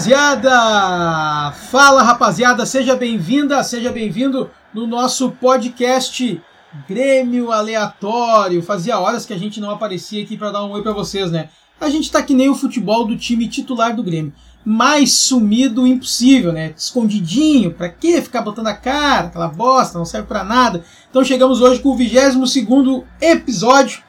Rapaziada! Fala rapaziada, seja bem-vinda, seja bem-vindo no nosso podcast Grêmio Aleatório. Fazia horas que a gente não aparecia aqui para dar um oi para vocês, né? A gente tá que nem o futebol do time titular do Grêmio. Mais sumido impossível, né? Escondidinho, pra que ficar botando a cara, aquela bosta, não serve para nada. Então chegamos hoje com o 22 segundo episódio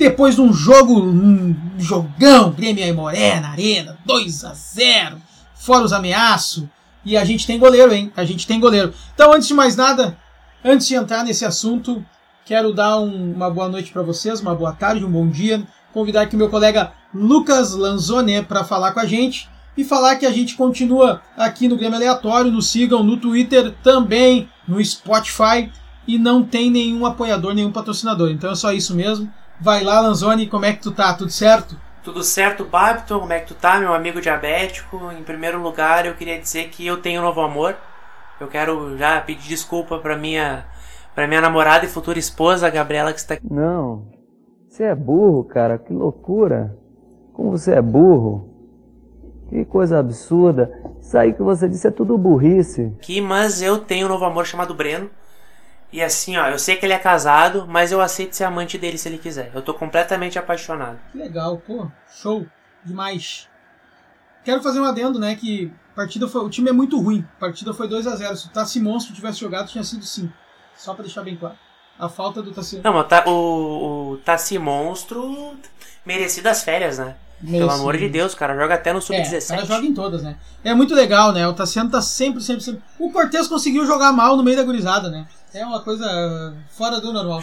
depois de um jogo, um jogão, Grêmio e Moré na arena, 2 a 0 fora os ameaços. E a gente tem goleiro, hein? A gente tem goleiro. Então, antes de mais nada, antes de entrar nesse assunto, quero dar um, uma boa noite para vocês, uma boa tarde, um bom dia. Convidar aqui meu colega Lucas Lanzone para falar com a gente e falar que a gente continua aqui no Grêmio Aleatório. Nos sigam no Twitter também, no Spotify e não tem nenhum apoiador, nenhum patrocinador. Então é só isso mesmo. Vai lá, Lanzoni, como é que tu tá? Tudo certo? Tudo certo, Babton? Como é que tu tá, meu amigo diabético? Em primeiro lugar, eu queria dizer que eu tenho um novo amor. Eu quero já pedir desculpa pra minha, pra minha namorada e futura esposa, a Gabriela, que está aqui. Não, você é burro, cara, que loucura. Como você é burro. Que coisa absurda. Isso aí que você disse é tudo burrice. Aqui, mas eu tenho um novo amor chamado Breno. E assim, ó, eu sei que ele é casado, mas eu aceito ser amante dele se ele quiser. Eu tô completamente apaixonado. Que legal, pô, show, demais. Quero fazer um adendo, né, que partida foi, o time é muito ruim. A partida foi 2 a 0 Se o Tassi Monstro tivesse jogado, tinha sido 5. Só pra deixar bem claro. A falta do Tassi... Não, mas o, o Tassi Monstro merecido as férias, né? Merecido. Pelo amor de Deus, cara, joga até no Sub-17. É, joga em todas, né? É muito legal, né? O Tassiano tá sempre, sempre, sempre... O Cortez conseguiu jogar mal no meio da gurizada, né? É uma coisa fora do normal.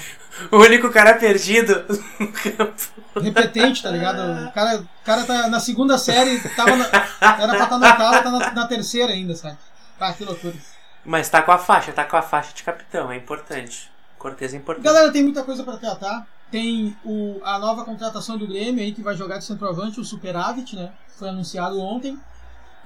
O único cara perdido no campo. Repetente, tá ligado? O cara, o cara tá na segunda série, tava na, era pra estar tá no oitavo, tá na, na, terceira ainda, sabe? Ah, que loucura. Mas tá com a faixa, tá com a faixa de capitão, é importante. Cortez é importante. Galera, tem muita coisa para tratar. Tem o, a nova contratação do Grêmio aí que vai jogar de centroavante, o Superávit, né? Foi anunciado ontem.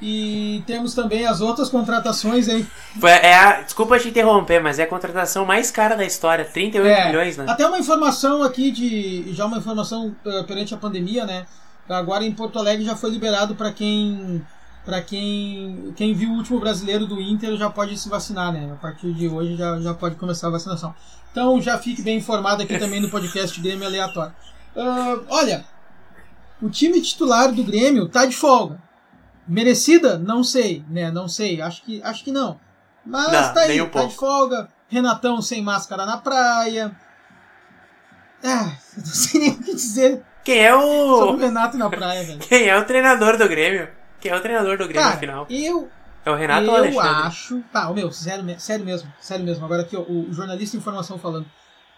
E temos também as outras contratações aí. É a, desculpa te interromper, mas é a contratação mais cara da história, 38 é, milhões, né? Até uma informação aqui de. Já uma informação uh, perante a pandemia, né? Agora em Porto Alegre já foi liberado para quem. Para quem, quem viu o último brasileiro do Inter já pode se vacinar, né? A partir de hoje já, já pode começar a vacinação. Então já fique bem informado aqui também no podcast Grêmio Aleatório. Uh, olha, o time titular do Grêmio tá de folga. Merecida? Não sei, né? Não sei. Acho que, acho que não. Mas não, tá aí, um tá de folga. Renatão sem máscara na praia. Ah, não sei nem o que dizer. Quem é o. Sobre o Renato na praia, velho. Quem é o treinador do Grêmio? Quem é o treinador do Grêmio Cara, no final? Eu. É o Renato eu ou o Alexandre? Eu acho. Tá, o meu, sério, sério mesmo. Sério mesmo. Agora aqui, ó, o jornalista de informação falando.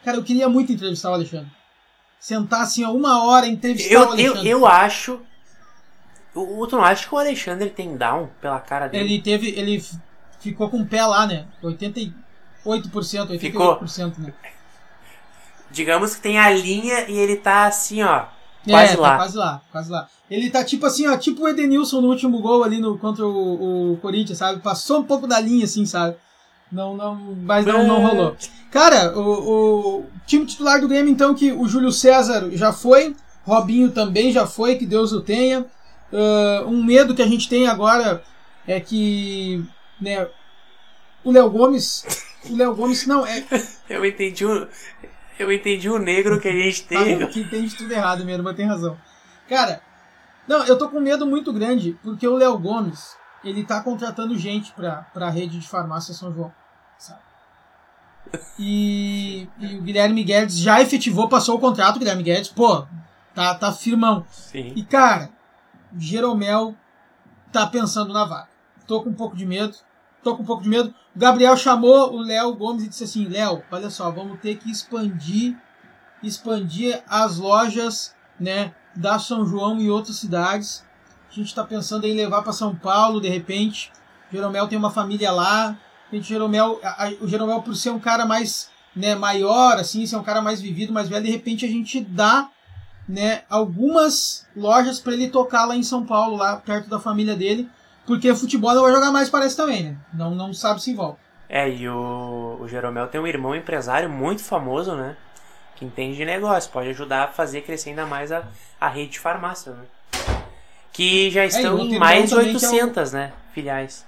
Cara, eu queria muito entrevistar o Alexandre. Sentar assim, ó, uma hora entrevistar eu, o Alexandre. Eu, eu acho o, tu não acha que o Alexandre tem down pela cara dele? Ele teve. Ele ficou com o pé lá, né? 88%, 88% ficou. né? Digamos que tem a linha e ele tá assim, ó. Quase é, lá. Tá quase lá, quase lá. Ele tá tipo assim, ó, tipo o Edenilson no último gol ali no, contra o, o Corinthians, sabe? Passou um pouco da linha, assim, sabe? Não, não, mas não, não rolou. Cara, o, o time titular do Grêmio, então, que o Júlio César já foi, Robinho também já foi, que Deus o tenha. Uh, um medo que a gente tem agora é que né, o Léo Gomes. O Léo Gomes não é. Eu entendi o. Eu entendi o negro que a gente tem. Ah, que entende tudo errado mesmo, mas tem razão. Cara, não, eu tô com medo muito grande, porque o Léo Gomes, ele tá contratando gente pra, pra rede de farmácia São João. Sabe? E, e o Guilherme Guedes já efetivou, passou o contrato, o Guilherme Guedes, pô, tá, tá firmão. Sim. E cara, Jeromel tá pensando na vaga. Tô com um pouco de medo. Tô com um pouco de medo. O Gabriel chamou o Léo Gomes e disse assim: Léo, olha só, vamos ter que expandir expandir as lojas, né, da São João e outras cidades. A gente está pensando em levar para São Paulo, de repente. Jeromel tem uma família lá. Gente, Jeromel, a, a, o Jeromel, por ser um cara mais né, maior, assim, ser um cara mais vivido, mais velho, de repente a gente dá né, algumas lojas para ele tocar lá em São Paulo, lá perto da família dele, porque futebol não vai jogar mais, parece também, né? Não, não sabe se volta. É, e o, o Jeromel tem um irmão empresário muito famoso, né? Que entende de negócio, pode ajudar a fazer crescer ainda mais a, a rede de farmácia, né? Que já É, estão o em mais de irmão também, que é o- 800, né? Filiais.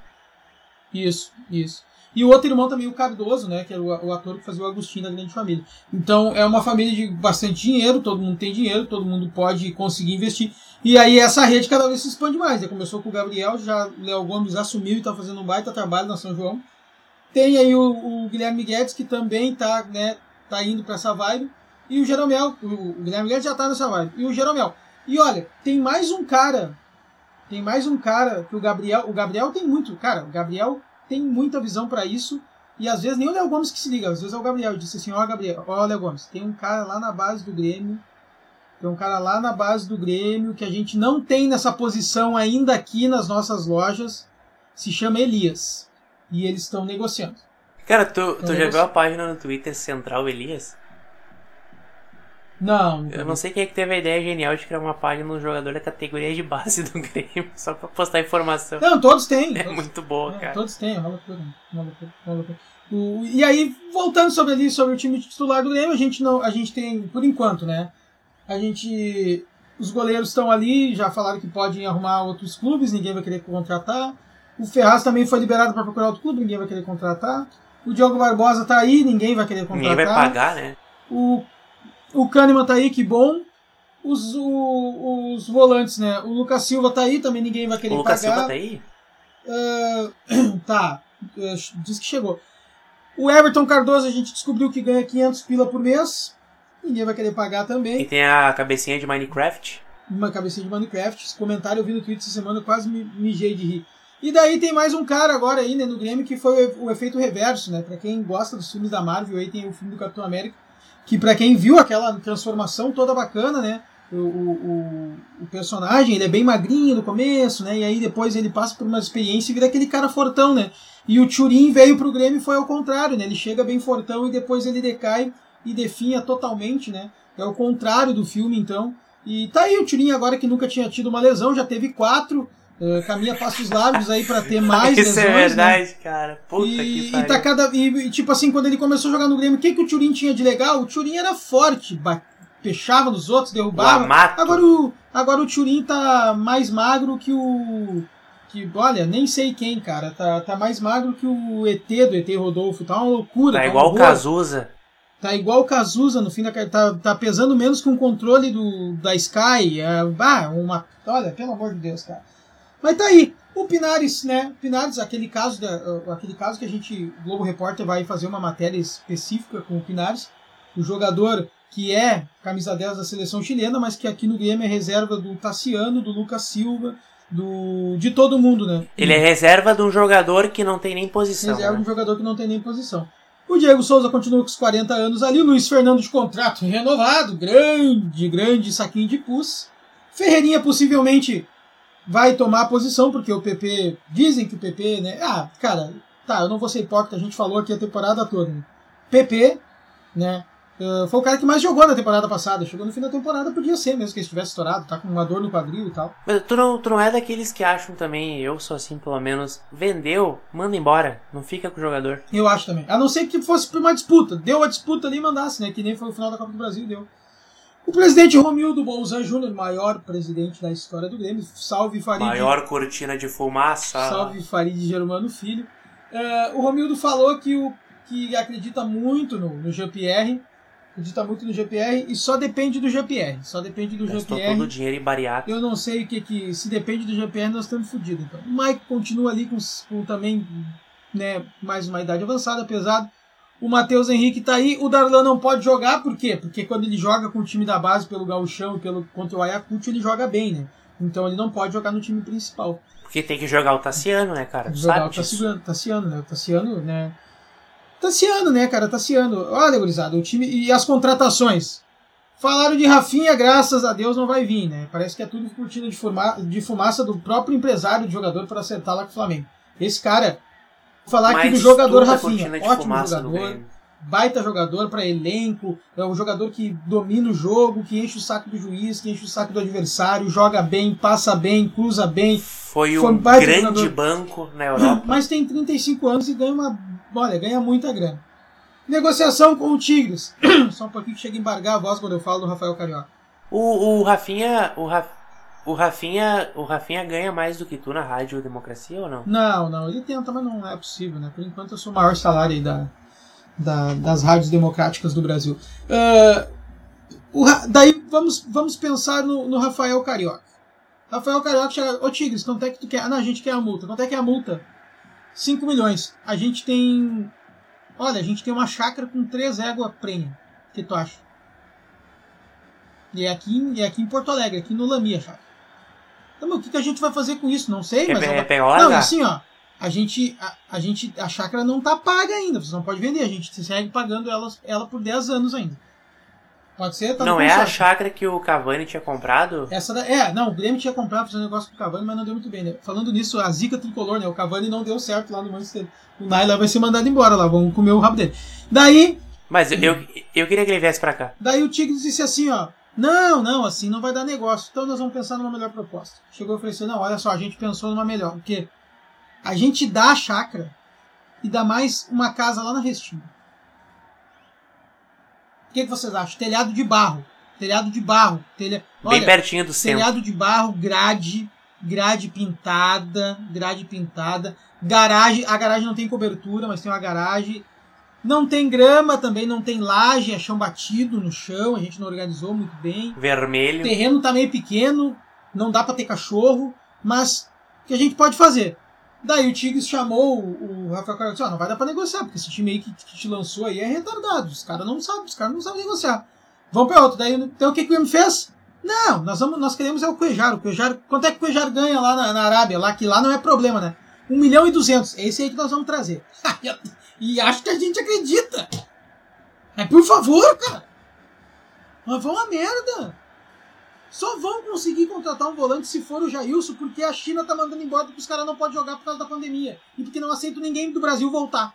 Isso, isso. E o outro irmão também, o Cardoso, né? Que era o, ator que fazia o Agostinho da Grande Família. Então é uma família de bastante dinheiro, todo mundo tem dinheiro, todo mundo pode conseguir investir. E aí essa rede cada vez se expande mais. Né? Começou com o Gabriel, já Léo Gomes assumiu e está fazendo um baita trabalho na São João. Tem aí o, o Guilherme Guedes, que também está né, tá indo para essa vibe. E o Jeromel, o, o Guilherme Guedes já está nessa vibe. E o Jeromel. E olha, tem mais um cara. Tem mais um cara que o Gabriel. O Gabriel tem muito. Cara, o Gabriel tem muita visão para isso. E às vezes nem o Léo Gomes que se liga, às vezes é o Gabriel. Disse assim: Ó, Gabriel, ó, Léo Gomes, tem um cara lá na base do Grêmio. Tem um cara lá na base do Grêmio que a gente não tem nessa posição ainda aqui nas nossas lojas. Se chama Elias. E eles estão negociando. Cara, tu, tu já viu a página no Twitter Central Elias? Não, Eu não sei quem é que teve a ideia genial de criar uma página no jogador da categoria de base do Grêmio, só pra postar informação. Não, todos têm. É todos- muito boa, Não, cara. Todos têm, é uma loucura. Uma loucura, uma loucura. O- e aí, voltando sobre ali, sobre o time titular do Grêmio, a gente não. A gente tem, por enquanto, né? A gente. Os goleiros estão ali, já falaram que podem arrumar outros clubes, ninguém vai querer contratar. O Ferraz também foi liberado para procurar outro clube, ninguém vai querer contratar. O Diogo Barbosa tá aí, ninguém vai querer contratar. Ninguém vai pagar, né? O, o Kahneman tá aí, que bom. Os, o- os volantes, né? O Lucas Silva tá aí, também ninguém vai querer O Lucas pagar. Silva tá aí? Ah, tá, eh, diz que chegou. O Everton Cardoso a gente descobriu que ganha 500 pila por mês. Ninguém vai querer pagar E também. tem a cabecinha de Minecraft. Uma cabecinha de Minecraft. Esse comentário eu vi no Twitter essa semana, eu quase me mijei de rir. E daí tem mais um cara agora aí, né, no Grêmio, que foi o, o efeito reverso, né? Pra quem gosta dos filmes da Marvel, aí tem o filme do Capitão América, que pra quem viu aquela transformação toda bacana, né? O, o, o, o personagem, ele é bem magrinho no começo, né? E aí depois ele passa por uma experiência e vira aquele cara fortão, né? E o Turin veio pro Grêmio e foi ao contrário, né? Ele chega bem fortão e depois ele decai e definha totalmente, né? É o contrário do filme, então. E tá aí o Turin agora que nunca tinha tido uma lesão, já teve quatro, eh, caminha passos largos aí pra ter mais Isso lesões, é né? verdade, cara. Puta e, que e pariu. tá cada e, e, tipo assim, quando ele começou a jogar no Grêmio, o que, que o Turin tinha de legal? O Turin era forte, fechava nos outros, derrubava. Lamato. Agora o agora o Turin tá mais magro que o que olha, nem sei quem, cara, tá, tá mais magro que o ET do ET Rodolfo, tá uma loucura. Tá um igual o. Cazuza. Tá igual o Cazuza no fim da. Tá, tá pesando menos que um controle do, da Sky. É, ah, uma. Olha, pelo amor de Deus, cara. Mas tá aí. O Pinares, né? Pinares, aquele caso, da, uh, aquele caso que a gente, o Globo Repórter, vai fazer uma matéria específica com o Pinares. O jogador que é camisa 10 da seleção chilena, mas que aqui no Grêmio é reserva do Tassiano, do Lucas Silva, do de todo mundo, né? Ele é reserva de um jogador que não tem nem posição. Reserva de né? um jogador que não tem nem posição. O Diego Souza continua com os 40 anos ali. O Luiz Fernando de contrato renovado. Grande, grande saquinho de pus. Ferreirinha possivelmente vai tomar a posição, porque o PP. Dizem que o PP, né? Ah, cara, tá, eu não vou ser hipócrita, a gente falou aqui a temporada toda. Né? PP, né? uh, foi o cara que mais jogou na temporada passada. Chegou no fim da temporada, podia ser mesmo que ele estivesse estourado, tá com uma dor no quadril e tal. Mas tu não, tu não é daqueles que acham também, eu sou assim pelo menos, vendeu, manda embora, não fica com o jogador. Eu acho também. A não ser que fosse por uma disputa. Deu a disputa ali e mandasse, né? Que nem foi o final da Copa do Brasil, deu. O presidente Romildo Bolzan Júnior, maior presidente da história do Grêmio, salve Farid. Maior cortina de fumaça. Salve Farid Germano Filho. É, o Romildo falou que, o, que acredita muito no, no GPR, acredita muito no GPR e só depende do GPR. Só depende do Gastou GPR. todo o dinheiro em bariátrico. Eu não sei o que que. Se depende do GPR, nós estamos fodidos. Então. O Mike continua ali com, com também né, mais uma idade avançada, pesado. O Matheus Henrique tá aí. O Darlan não pode jogar, por quê? Porque quando ele joga com o time da base pelo Gauchão e pelo, contra o Ayacucho, ele joga bem, né? Então ele não pode jogar no time principal. Porque tem que jogar o Tassiano, né, cara? Tu jogar sabe o. Tassiano, Tassiano, né? O Tassiano, né? Tassiano, né, cara? Tassiano. Olha, gurizada, o time. E as contratações? Falaram de Rafinha, graças a Deus não vai vir, né? Parece que é tudo cortina de, fuma- de fumaça do próprio empresário de jogador para acertar lá com o Flamengo. Esse cara, falar aqui do jogador Rafinha, ótimo jogador, baita jogador para elenco, é um jogador que domina o jogo, que enche o saco do juiz, que enche o saco do adversário, joga bem, passa bem, cruza bem, Foi Foi um grande jogador. banco na Europa. mas tem 35 anos e ganha uma. Olha, ganha muita grana. Negociação com o Tigres. Só um pouquinho que chega a embargar a voz quando eu falo do Rafael Carioca. O, o Rafinha. O, O Rafinha, o Rafinha ganha mais do que tu na Rádio Democracia ou não? Não, não, ele tenta, mas não é possível, né? Por enquanto eu sou o maior salário aí da, da, das rádios democráticas do Brasil. Uh, o, daí vamos, vamos pensar no, no Rafael Carioca. Rafael Carioca chega, ô Tigres, quanto é que tu quer? Ah, não, a gente quer a multa. Quanto é que é a multa? 5 milhões. A gente tem. Olha, a gente tem uma chácara com três éguas prêmio. O que tu acha? E é aqui, é aqui em Porto Alegre, aqui no Lami a chácara. Então, o que, que a gente vai fazer com isso? Não sei, mas. É, é, não, assim, ó. A gente, a, a, gente, a chácara não tá paga ainda, você não pode vender, a gente segue pagando ela, ela por 10 anos ainda. Pode ser? Tá não é a chácara que o Cavani tinha comprado? Essa da, é, não, o Grêmio tinha comprado fazer um negócio com o Cavani, mas não deu muito bem, né? Falando nisso, a zica tricolor, né? O Cavani não deu certo lá no Manchester. O Naila vai ser mandado embora lá, vão comer o rabo dele. Daí. Mas eu, eu queria que ele viesse pra cá. Daí o Tigres disse assim, ó. Não, não, assim não vai dar negócio. Então nós vamos pensar numa melhor proposta. Chegou e ofereceu, não, olha só, a gente pensou numa melhor. Porque a gente dá a chácara e dá mais uma casa lá na Restinga. O que, que vocês acham? Telhado de barro. Telhado de barro. Telha... Olha, Bem pertinho do centro. Telhado de barro, grade, grade pintada, grade pintada. Garagem, a garagem não tem cobertura, mas tem uma garagem. Não tem grama também, não tem laje, é chão batido no chão, a gente não organizou muito bem. Vermelho. O terreno tá meio pequeno, não dá para ter cachorro, mas o que a gente pode fazer? Daí o Tigres chamou o, Rafael Carioca e disse, ah, não vai dar pra negociar, porque esse time aí que, que te lançou aí é retardado, os caras não sabem, os caras não sabem negociar. Vamos pra outro. Daí, então o que, que o Grêmio fez? Não, nós, vamos, nós queremos é o Cuejar. O Cuejar. Quanto é que o Cuejar ganha lá na, na Arábia? Lá que lá não é problema, né? 1 milhão e 200. É esse aí que nós vamos trazer. E acho que a gente acredita. Mas por favor, cara. Mas vão a merda. Só vão conseguir contratar um volante se for o Jailson, porque a China tá mandando embora porque os caras não podem jogar por causa da pandemia. E porque não aceitam ninguém do Brasil voltar.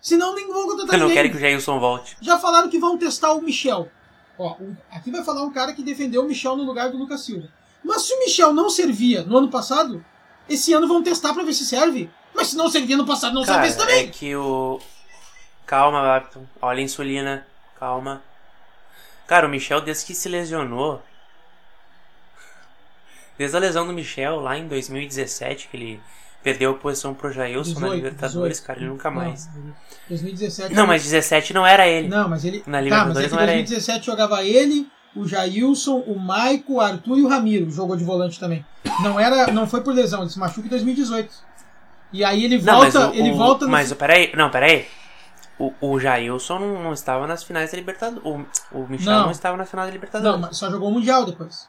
Senão nem vão contratar Eu não quero que o Jailson volte. Já falaram que vão testar o Michel. Ó, aqui vai falar um cara que defendeu o Michel no lugar do Lucas Silva. Mas se o Michel não servia no ano passado, esse ano vão testar para ver se serve. Mas se não servia no passado, não Cara, esse também. É que o. Calma, Bapton. Olha a insulina. Calma. Cara, o Michel, desde que se lesionou. Desde a lesão do Michel, lá em 2017, que ele perdeu a posição pro Jailson 18, na Libertadores, 18. cara, ele nunca mais. Não, 2017. Não, mas 17 não era ele. Não, mas ele. Na Libertadores tá, mas é não era 2017 ele. jogava ele, o Jailson, o Maico, o Arthur e o Ramiro jogou de volante também. Não era, não foi por lesão, ele se machuca em 2018. E aí ele volta, não, o, ele volta no... Mas peraí, não, peraí. O, o Jailson não, não estava nas finais da Libertadores. O, o Michel não. não estava nas finais da Libertadores. Não, mas só jogou o Mundial depois.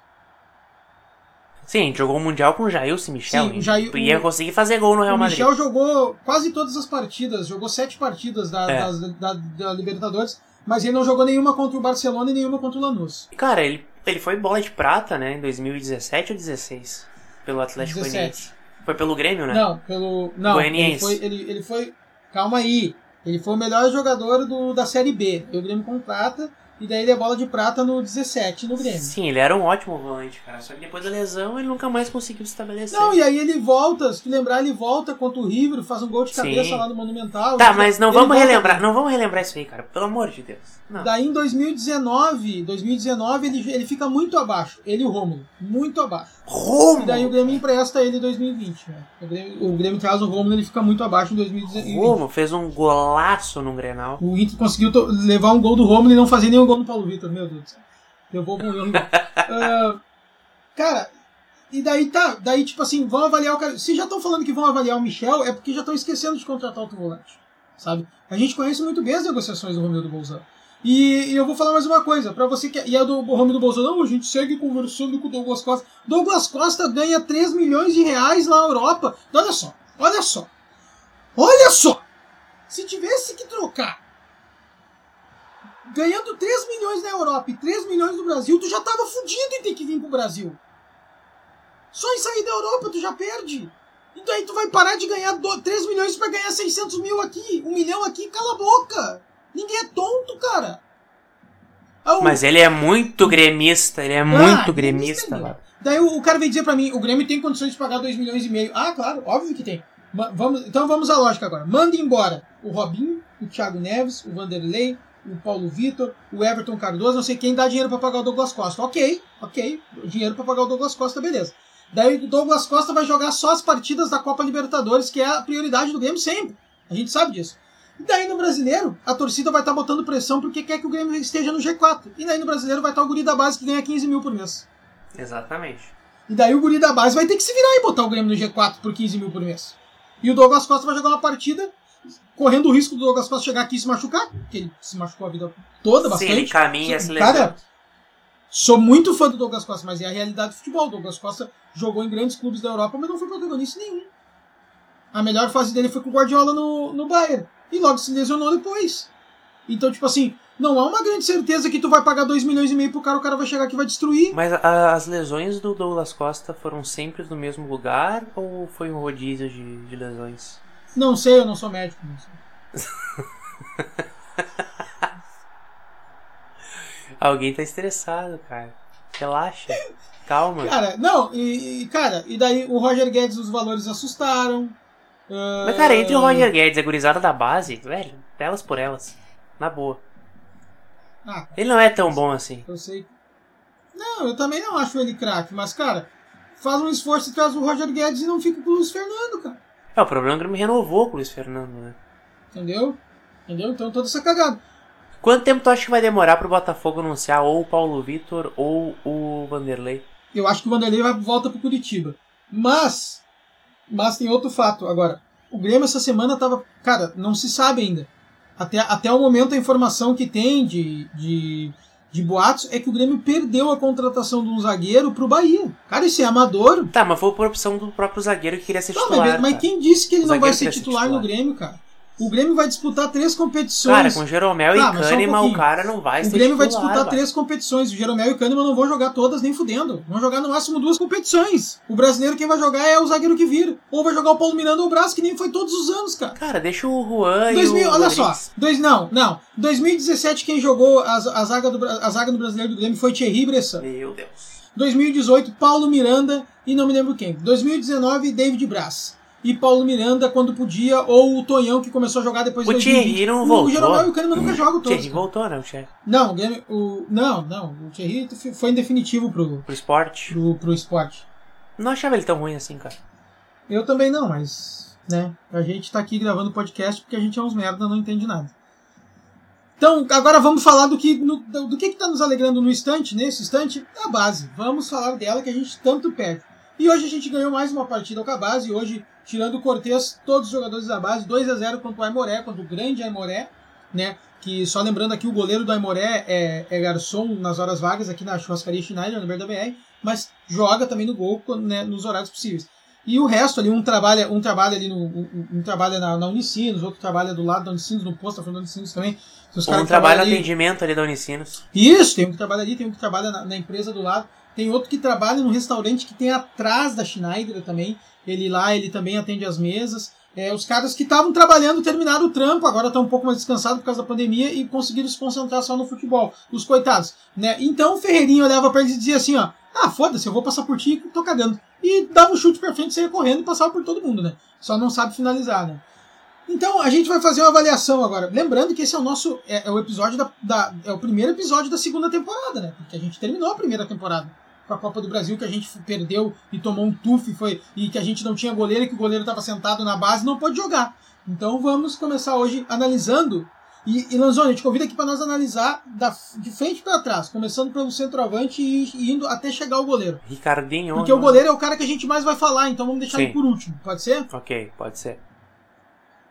Sim, jogou o Mundial com o Jailson e Michel. Sim, o Jair, ia conseguir fazer gol no Real Madrid. O Michel jogou quase todas as partidas, jogou sete partidas da, é. das, da, da, Libertadores, mas ele não jogou nenhuma contra o Barcelona e nenhuma contra o Lanús. Cara, ele, ele foi bola de prata, né, em 2017 ou 2016, pelo Atlético Goianiense. Foi pelo Grêmio, né? Não, pelo. Não, ele foi, ele, ele foi. Calma aí. Ele foi o melhor jogador do, da Série B. O Grêmio contrata e daí ele é bola de prata no 17 no Grêmio. Sim, ele era um ótimo volante, cara. Só que depois da lesão ele nunca mais conseguiu se estabelecer. Não, e aí ele volta, se tu lembrar, ele volta contra o River, faz um gol de cabeça Sim. lá no Monumental. Tá, mas não vamos relembrar, não vamos relembrar isso aí, cara. Pelo amor de Deus. Não. Daí em 2019, 2019 ele, ele fica muito abaixo. Ele e o Romulo. Muito abaixo. Romulo? E daí o Grêmio empresta ele em 2020. Né? O, Grêmio, o Grêmio traz o Romulo ele fica muito abaixo em 2020. Romulo fez um golaço no Grenal. O Inter conseguiu levar um gol do Romulo e não fazer nenhum gol no Paulo Vitor. Meu Deus do céu. Eu vou morrer um uh, Cara, e daí tá, daí tipo assim, vão avaliar o cara. Se já estão falando que vão avaliar o Michel, é porque já estão esquecendo de contratar outro volante. Sabe? A gente conhece muito bem as negociações do Romeu do Bolzano. E, e, eu vou falar mais uma coisa, para você que. E a do Romeu do Bolsonaro, a gente segue conversando com o Douglas Costa. Douglas Costa ganha 3 milhões de reais na Europa. Olha só, olha só. Olha só! Se tivesse que trocar ganhando 3 milhões na Europa e 3 milhões no Brasil, tu já tava fudido em ter que vir pro Brasil. Só em sair da Europa tu já perde. E daí tu vai parar de ganhar 3 milhões para ganhar 600 mil aqui, 1 milhão aqui, cala a boca. Ninguém é tonto, cara. Ah, Mas ele é muito gremista, ele é ah, muito gremista é lá. Daí o, o, cara vem dizer pra mim, o Grêmio tem condições de pagar 2 milhões e meio. Ah, claro, óbvio que tem. vamos, então vamos à lógica agora. Manda embora o Robinho, o Thiago Neves, o Vanderlei, o Paulo Vitor, o Everton Cardoso, não sei quem dá dinheiro para pagar o Douglas Costa. Ok, ok, dinheiro para pagar o Douglas Costa, beleza. Daí o Douglas Costa vai jogar só as partidas da Copa Libertadores, que é a prioridade do Grêmio sempre. A gente sabe disso. E daí no brasileiro, a torcida vai estar tá botando pressão porque quer que o Grêmio esteja no G4. E daí no brasileiro vai estar tá o guri da base que ganha 15 mil por mês. Exatamente. E daí o guri da base vai ter que se virar e botar o Grêmio no G4 por 15 mil por mês. E o Douglas Costa vai jogar uma partida correndo o risco do Douglas Costa chegar aqui e se machucar, porque ele se machucou a vida toda bastante. Sim, ele caminha, se Cara, sou muito fã do Douglas Costa, mas é a realidade do futebol. O Douglas Costa jogou em grandes clubes da Europa, mas não foi protagonista nenhum. A melhor fase dele foi com o Guardiola no, no Bayern. E logo se lesionou depois. Então, tipo assim, não há uma grande certeza que tu vai pagar 2 milhões e meio pro cara, o cara vai chegar aqui e vai destruir. Mas a, as lesões do Douglas Costa foram sempre no mesmo lugar ou foi um rodízio de, de lesões? Não sei, eu não sou médico. Não sei. Alguém tá estressado, cara. Relaxa. Calma. Cara, não, e, e, cara, e daí o Roger Guedes, os valores assustaram. Mas, cara, entre o Roger Guedes e a gurizada da base, velho, elas por elas. Na boa. Ah, ele não é tão bom assim. Eu sei. Não, eu também não acho ele craque, mas, cara, faz um esforço e traz o Roger Guedes e não fica com o Luiz Fernando, cara. É, o problema é que ele me renovou com o Luiz Fernando, né? Entendeu? Entendeu? Então toda essa cagada. Quanto tempo tu acha que vai demorar pro Botafogo anunciar ou o Paulo Vitor ou o Vanderlei? Eu acho que o Vanderlei vai volta pro Curitiba. Mas, mas tem outro fato. Agora, o Grêmio essa semana tava. Cara, não se sabe ainda. Até, até o momento a informação que tem de, de, de boatos é que o Grêmio perdeu a contratação de um zagueiro pro Bahia. Cara, isso é amador. Tá, mas foi por opção do próprio zagueiro que queria ser titular. Mas, mas quem disse que ele o não vai ser titular, ser titular, no Grêmio, cara? O Grêmio vai disputar três competições. Cara, com Jeromel tá, e Kahneman um o cara não vai o ser O Grêmio vai disputar vai. três competições. O Jeromel e o Kahneman não vão jogar todas nem fudendo. Vão jogar no máximo duas competições. O brasileiro quem vai jogar é o zagueiro que vira. Ou vai jogar o Paulo Miranda ou o Braço, que nem foi todos os anos, cara. Cara, deixa o Juan 2000, e o Olha só. Dois, não, não. 2017 quem jogou a, a, zaga do, a zaga do brasileiro do Grêmio foi Thierry Bressan. Meu Deus. 2018, Paulo Miranda e não me lembro quem. 2019, David Braz e Paulo Miranda quando podia, ou o Tonhão que começou a jogar depois de O Thierry não voltou. O Jeromel e o Kahneman nunca jogam todos. O Thierry voltou, né? O Thierry. Não, o, não, não. O Thierry foi em definitivo pro... Pro esporte? Pro, pro esporte. Não achava ele tão ruim assim, cara. Eu também não, mas... Né, a gente tá aqui gravando podcast porque a gente é uns merda, não entende nada. Então, agora vamos falar do que no, do que está nos alegrando no instante, nesse instante, a base. Vamos falar dela que a gente tanto pede. E hoje a gente ganhou mais uma partida com a base. Hoje, tirando o Cortez, todos os jogadores da base, 2 a 0 contra o Aimoré, contra o grande Aimoré, né? Que só lembrando aqui, o goleiro do Aimoré é, é garçom nas horas vagas aqui na churrascaria Schneider, no da BR, mas joga também no gol né, nos horários possíveis. E o resto ali, um trabalha, um trabalha ali no. Um, um trabalha na, na, Unicinos, outro trabalha do lado da Unicinos, no posto da frente da Unicinos também. Os um trabalha no atendimento ali da Unicinos. Isso, tem um que trabalha ali, tem um que trabalha na, na, empresa do lado. Tem outro que trabalha no restaurante que tem atrás da Schneider também. Ele lá, ele também atende as mesas. É, os caras que estavam trabalhando terminaram o trampo, agora estão um pouco mais descansados por causa da pandemia e conseguiram se concentrar só no futebol. Os coitados. Né? Então o Ferreirinho olhava para eles e dizia assim: ó, ah, foda-se, eu vou passar por ti e tô cagando. E dava um chute pra frente, saia correndo e passava por todo mundo, né? Só não sabe finalizar, né? Então a gente vai fazer uma avaliação agora. Lembrando que esse é o nosso. É, é o episódio da, da, É o primeiro episódio da segunda temporada, né? Porque a gente terminou a primeira temporada com a Copa do Brasil, que a gente perdeu e tomou um tuf foi, e que a gente não tinha goleiro e que o goleiro estava sentado na base e não pôde jogar. Então vamos começar hoje analisando e, e Lanzoni, eu te convido aqui para nós analisar da, de frente para trás, começando pelo centroavante e, e, indo até chegar ao goleiro. Ricardinho. Porque o goleiro é o cara que a gente mais vai falar, então vamos deixar Sim. ele por último, pode ser? Ok, pode ser.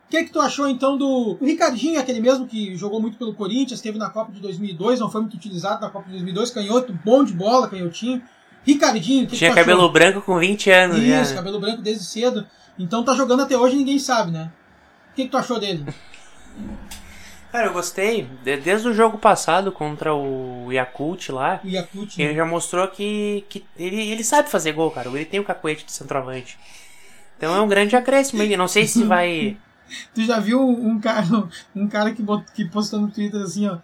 O que, é que tu achou então do o Ricardinho, aquele mesmo que jogou muito pelo Corinthians, esteve na Copa de 2002, não foi muito utilizado na Copa de 2002, canhoto, bom de bola, canhotinho. Ricardinho, que Tinha que cabelo achou? branco com 20 anos. Isso, já. Né? cabelo branco desde cedo. Então tá jogando até hoje ninguém sabe, né? O que, que tu achou dele? Cara, eu gostei. Desde o jogo passado contra o Yakult lá. O Yakult, ele né? já mostrou que, que ele, ele sabe fazer gol, cara. Ele tem o cacuete de centroavante. Então é um grande acréscimo. Eu não sei se vai. Tu já viu um cara, um cara que, bot, que postou no Twitter assim, ó.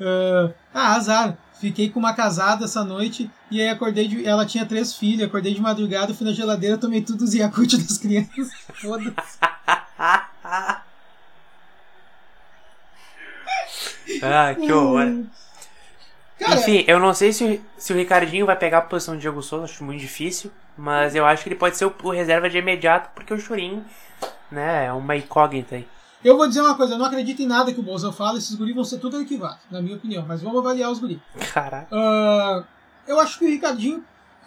Uh, ah, azar. Fiquei com uma casada essa noite e aí acordei de. Ela tinha três filhos, acordei de madrugada, fui na geladeira, tomei tudo os Yakult das crianças. Foda-se. Ah, que horror. Cara, Enfim, eu não sei se, o- se o Ricardinho vai pegar a posição do Diego Souza, acho muito difícil. Mas eu acho que ele pode ser o, o reserva de imediato, porque o Churin, né, é uma incógnita aí. eu vou dizer uma coisa, eu não acredito em nada que o Bolsonaro fala, esses guris vão ser tudo arquivados, na minha opinião, mas vamos avaliar os guris. Caraca. Ah, eu acho que o Ricardinho,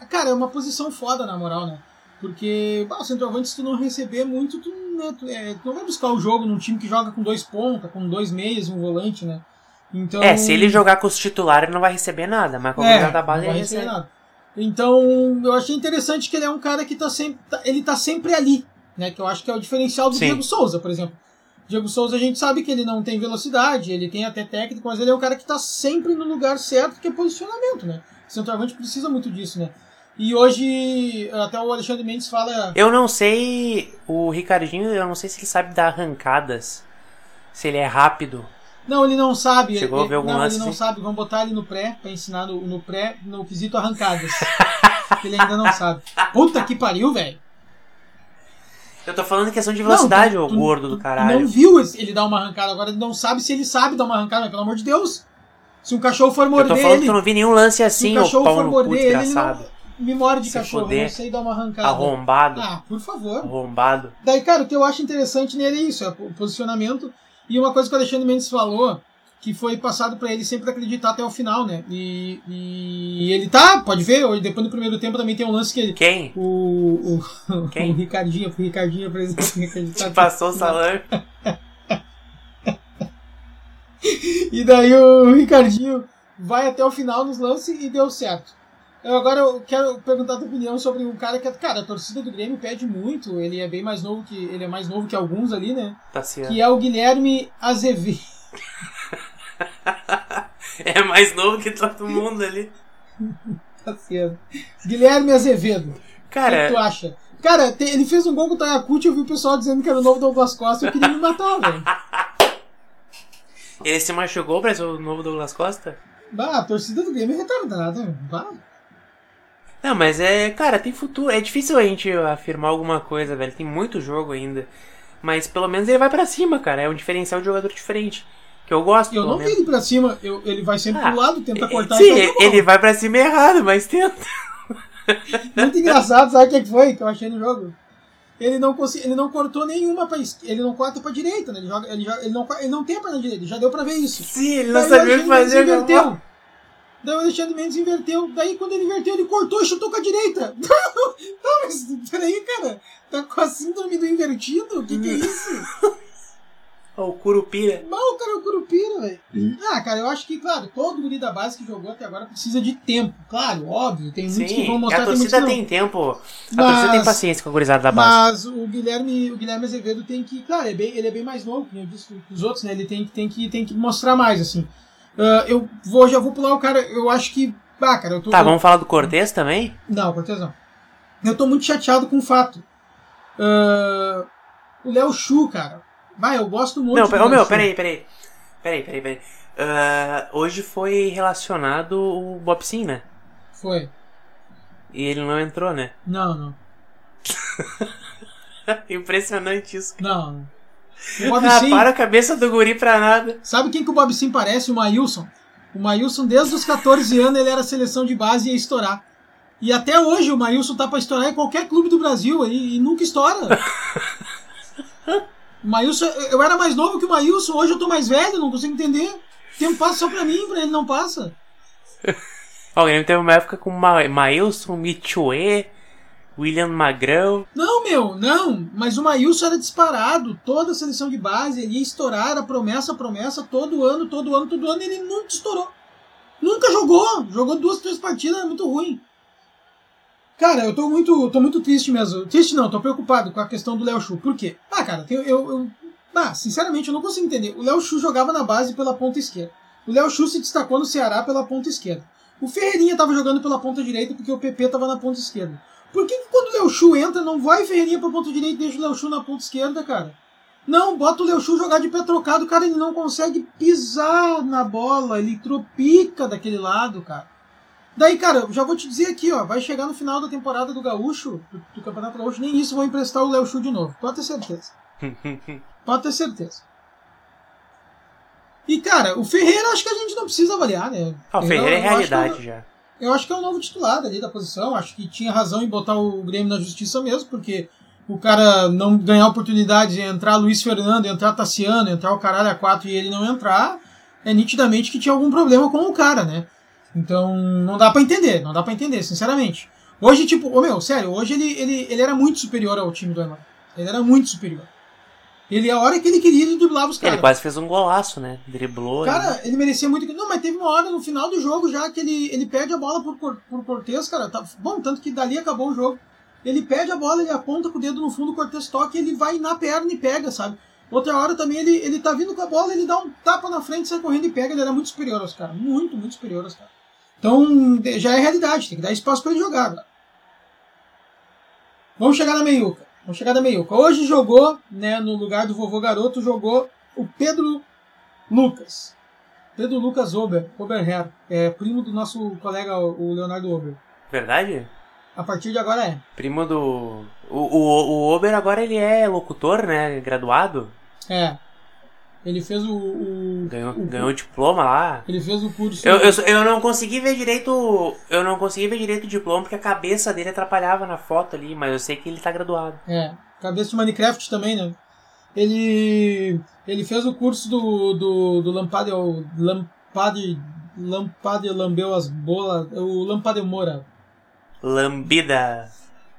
cara, é uma posição foda, na moral, né? Porque, bah, o centroavante, se tu não receber muito, tu, né, tu, é, tu não vai buscar o jogo num time que joga com dois pontas, com dois meias e um volante, né? Então, É, se ele jogar com os titulares, ele não vai receber nada, mas com a é, da base ele receber recebe. nada. Então, eu achei interessante que ele é um cara que tá sempre, tá- ele tá sempre ali, né? Que eu acho que é o diferencial do Sim. Diego Souza, por exemplo. Diego Souza a gente sabe que ele não tem velocidade, ele tem até técnico, mas ele é um cara que tá sempre no lugar certo, que é posicionamento, né? O centroavante precisa muito disso, né? E hoje, até o Alexandre Mendes fala. Eu não sei, o Ricardinho, eu não sei se ele sabe dar arrancadas, se ele é rápido. Não, ele não sabe. Chegou ele, a ver algum Não, lance, ele não sabe. Vamos botar ele no pré, pra ensinar no, no pré, no quesito arrancadas. ele ainda não sabe. Puta que pariu, velho. Eu tô falando em questão de velocidade, Não, ô tu- tu- gordo do caralho. não viu ele dar uma arrancada, agora ele não sabe se ele sabe dar uma arrancada, pelo amor de Deus. Se um cachorro for Eu morder tô falando ele, que eu não vi nenhum lance assim, o ô cachorro for no cu morder ele, desgraçado. me morde de cachorro, fuder. não sei dar uma arrancada. Arrombado. Ah, por favor. Arrombado. Daí, cara, o que eu acho interessante nele é isso, é o posicionamento. E uma coisa que o Alexandre Mendes falou, que foi passado pra ele sempre acreditar até o final, né? E, e ele tá, pode ver, hoje, depois do primeiro tempo também tem um lance que ele. Quem? O, o, Quem? o Ricardinho, o Ricardinho, exemplo, acreditar. Te passou o salame. E daí o Ricardinho vai até o final nos lances e deu certo. Eu agora eu quero perguntar a tua opinião sobre um cara que, cara, a torcida do Grêmio pede muito, ele é bem mais novo que ele é mais novo que alguns ali, né? Tá certo. Que é o Guilherme Azevedo. É mais novo que todo mundo ali. Tá certo. Guilherme Azevedo. O que, tu Cara, acha? Cara, ele fez um gol com o Tayacuti, eu vi o pessoal dizendo que era o novo Douglas Costa, eu queria me matar, velho. ele se machucou pra ser o novo Douglas Costa? Bah, a torcida do Grêmio é retardada. Bah. Não, mas é, cara, tem futuro. É difícil a gente afirmar alguma coisa, velho. Tem muito jogo ainda. Mas pelo menos ele vai pra cima, cara. É um diferencial de jogador diferte. Que eu gosto, Eu não vi ele pra cima, eu- ele vai sempre Ah, pro lado, tenta cortar Sim, e gol. ele vai pra cima errado, mas tenta. Muito engraçado, sabe o que foi que eu achei no jogo? Ele não, consegui, ele não cortou nenhuma pra esquerda, ele não corta pra direita, né? Ele, joga, ele, joga, ele, não, ele não tem a perna direita, já deu pra ver isso. Sim, ele não Daí sabia o que fazer. inverteu. Inverteu. Daí o Alexandre Mendes inverteu. Daí quando ele inverteu, ele cortou e chutou com a direita. Não, mas peraí, cara. Tá com a síndrome do invertido? O que, que é isso? O Curupira. Mal, cara, é o Curupira, velho. Ah, cara, eu acho que, claro, todo guri da base que jogou até agora precisa de tempo. Claro, óbvio. Tem muitos que vão mostrar a tem torcida não. tem tempo. A Mas- torcida tem paciência com a gurizada da base. Mas o Guilherme, o Guilherme Azevedo tem que, claro, ele é bem, ele é bem mais novo, como eu disse que os outros, né? Ele tem, que- tem, que, tem que mostrar mais, assim. Ah, eu vou, já vou pular o cara, eu acho que. Ah, cara, eu tô. Tá, eu- vamos falar do Cortez também? Não, Cortez não. Eu tô muito chateado com o fato. Ah, o Léo Chu, cara. Vai, eu gosto muito Não, do pera, Léo meu, peraí, peraí. Peraí, peraí, peraí. Ah, hoje foi relacionado o Bob Sim, né? Foi. E ele não entrou, né? Não, não. Impressionante isso. Não, não. O Bob Ah, Sim, para a cabeça do guri pra nada. sabe quem que o Bob Sim parece? O Maílson. O Maílson, desde os 14 anos, ele era seleção de base e ia estourar. E até hoje o Maílson tá pra estourar em qualquer clube do Brasil aí, e nunca estoura. O Maílson, eu era mais novo que o Maílson, hoje eu tô mais velho, não consigo entender. O tempo passa só pra mim, pra ele não passa. O Grêmio teve uma época com Ma Maílson, Michoé, William Magrão. Não, meu, não. Mas o Maílson era disparado. Toda a seleção de base, ele ia estourar, era promessa, promessa, todo ano, todo ano, todo ano, e ele nunca estourou. Nunca jogou. Jogou duas, três partidas, é muito ruim. Cara, eu tô muito, tô muito triste mesmo. Triste não, tô preocupado com a questão do Léo Chu. Por quê? Ah, cara, eu, eu, ah, sinceramente, eu não consigo entender. O Léo Chu jogava na base pela ponta esquerda. O Léo Chu se destacou no Ceará pela ponta esquerda. O Ferreirinha tava jogando pela ponta direita porque o PP tava na ponta esquerda. Por que, que quando o Léo Chu entra, não vai Ferreirinha pra ponta direita e deixa o Léo Chu na ponta esquerda, cara? Não, bota o Léo Chu jogar de pé trocado, cara, ele não consegue pisar na bola, ele tropica daquele lado, cara. Daí, cara, eu já vou te dizer aqui, ó, vai chegar no final da temporada do Gaúcho, do, do Campeonato Gaúcho, nem isso vão emprestar o Léo Chu de novo. Pode ter certeza. Pode ter certeza. E, cara, o Ferreira acho que a gente não precisa avaliar, né? Ah, o Ferreira é eu acho que realidade já. Eu acho que é o novo titular ali da posição. Acho que tinha razão em botar o Grêmio na justiça mesmo, porque o cara não ganhar oportunidade de entrar Luiz Fernando, entrar Tassiano, entrar o caralho a quatro e ele não entrar, é nitidamente que tinha algum problema com o cara, né? Então, não dá pra entender, não dá pra entender, sinceramente. Hoje, tipo, ô meu, sério, hoje ele, ele, ele era muito superior ao time do Aimar. Ele era muito superior. Ele, a hora que ele queria, ele driblava os caras. Ele quase fez um golaço, né? Driblou. Cara, ele merecia muito. Não, mas teve uma hora no final do jogo já que ele, ele perde a bola por, por, por Cortez, cara. Tá, bom, tanto que dali acabou o jogo. Ele perde a bola, ele aponta com o dedo no fundo, o Cortez toca ele vai na perna e pega, sabe? Outra hora também ele, ele tá vindo com a bola, ele dá um tapa na frente, sai correndo e pega. Ele era muito superior aos caras. Muito, muito superior aos caras. Então, já é realidade, tem que dar espaço para ele jogar. Cara. Vamos chegar na meiuca. Vamos chegar na meiuca. Hoje jogou, né, no lugar do vovô garoto, jogou o Pedro Lucas. Pedro Lucas Ober, Oberher, é primo do nosso colega, o Leonardo Ober. Verdade? A partir de agora é. Primo do. O, o, o Ober agora ele é locutor, né? Graduado. É. Ele fez o. o Ganhou, o, ganhou o diploma lá. Ele fez o curso. Eu, eu, eu não consegui ver direito. Eu não consegui ver direito o diploma porque a cabeça dele atrapalhava na foto ali, mas eu sei que ele tá graduado. É. Cabeça de Minecraft também, né? Ele. Ele fez o curso do. do, do Lampade. Lampade. Lampade lambeu as bolas. O Lampade Moura. Lambida.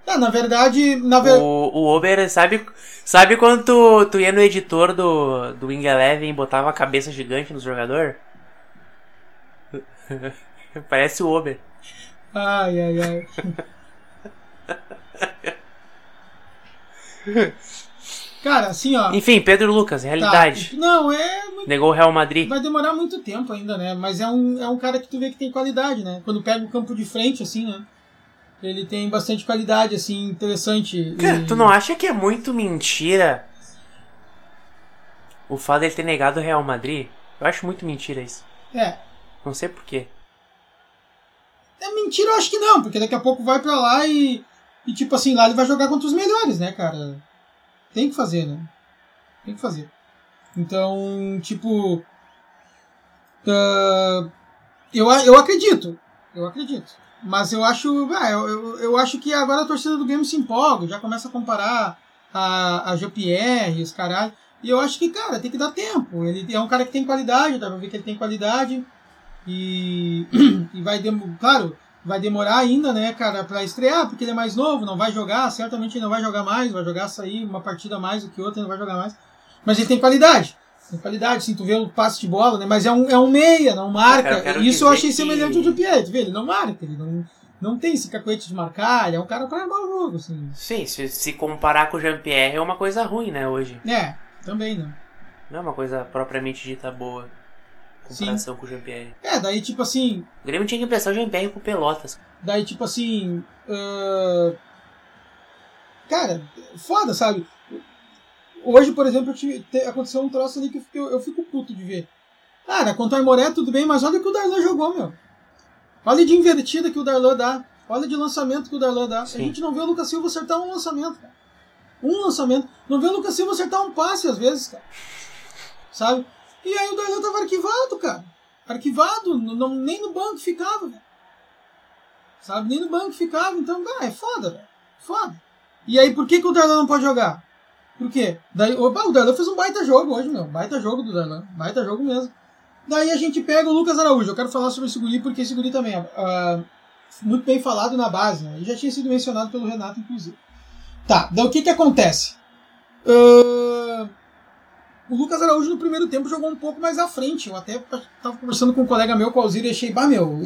Ah, na verdade. Na ver... o, o Ober, sabe, sabe quando tu, tu ia no editor do, do Wing Eleven e botava a cabeça gigante no jogador? Parece o Ober. Ai, ai, ai. Cara, assim, ó. Enfim, Pedro Lucas, realidade. Tá. Não, é. Muito... Negou o Real Madrid. Vai demorar muito tempo ainda, né? Mas é um, é um cara que tu vê que tem qualidade, né? Quando pega o campo de frente, assim, né? Ele tem bastante qualidade, assim, interessante. Cara, e... tu não acha que é muito mentira o fato dele ter negado o Real Madrid? Eu acho muito mentira isso. É. Não sei porquê. É mentira, eu acho que não, porque daqui a pouco vai pra lá e. E tipo assim, lá ele vai jogar contra os melhores, né, cara? Tem que fazer, né? Tem que fazer. Então, tipo. Uh, eu, eu acredito. Eu acredito. Mas eu acho. Ah, eu, eu, acho que agora a torcida do Grêmio se empolga, já começa a comparar a, a GPR, os caralho. E eu acho que, cara, tem que dar tempo. Ele é um cara que tem qualidade, dá pra ver que ele tem qualidade. E, e vai, dem claro, vai demorar ainda, né, cara, pra estrear, porque ele é mais novo, não vai jogar, certamente ele não vai jogar mais, vai jogar sair uma partida mais do que outra, não vai jogar mais. Mas ele tem qualidade. Tem qualidade, sim, tu vê o passe de bola, né? Mas é um, é um meia, não marca. Eu quero Isso eu achei que- semelhante ao Dupier, tu vê? Ele não marca, ele não, não tem esse cacuete de marcar, ele é um cara pra armar o jogo, assim. Sim, se, se comparar com o Jean-Pierre é uma coisa ruim, né, hoje. É, também, né? Não é uma coisa propriamente dita boa. Comparação com o Jean-Pierre. É, daí tipo assim, O Grêmio tinha que emprestar o Jean-Pierre com Pelotas. Daí, tipo assim. ah, Cara, foda, sabe? Hoje, por exemplo, tive- te- aconteceu um troço ali que eu, fico- eu, eu fico puto de ver. Cara, contra o Aimoré tudo bem, mas olha o que o Darlan jogou, meu. Olha de invertida que o Darlan dá. Olha de lançamento que o Darlan dá. Sim. A gente não vê o Lucas Silva acertar um lançamento, cara. Um lançamento. Não vê o Lucas Silva acertar um passe às vezes, cara. Sabe? E aí o Darlan tava arquivado, cara. Arquivado, não, nem no banco ficava, velho. Sabe? Nem no banco ficava. Então, cara, é foda, velho. Foda. E aí, por que, que o Darlan não pode jogar? Por quê? Daí, opa, o Darlan fez um baita jogo hoje, meu. Baita jogo do Darlan. Baita jogo mesmo. Daí a gente pega o Lucas Araújo. Eu quero falar sobre esse guri, porque esse guri também é ah, muito bem falado na base, né? Já tinha sido mencionado pelo Renato, inclusive. Tá, daí o que que acontece? Ah, o Lucas Araújo no primeiro tempo jogou um pouco mais à frente. Eu até tava conversando com um colega meu, com o Alzir, e achei, bah, meu,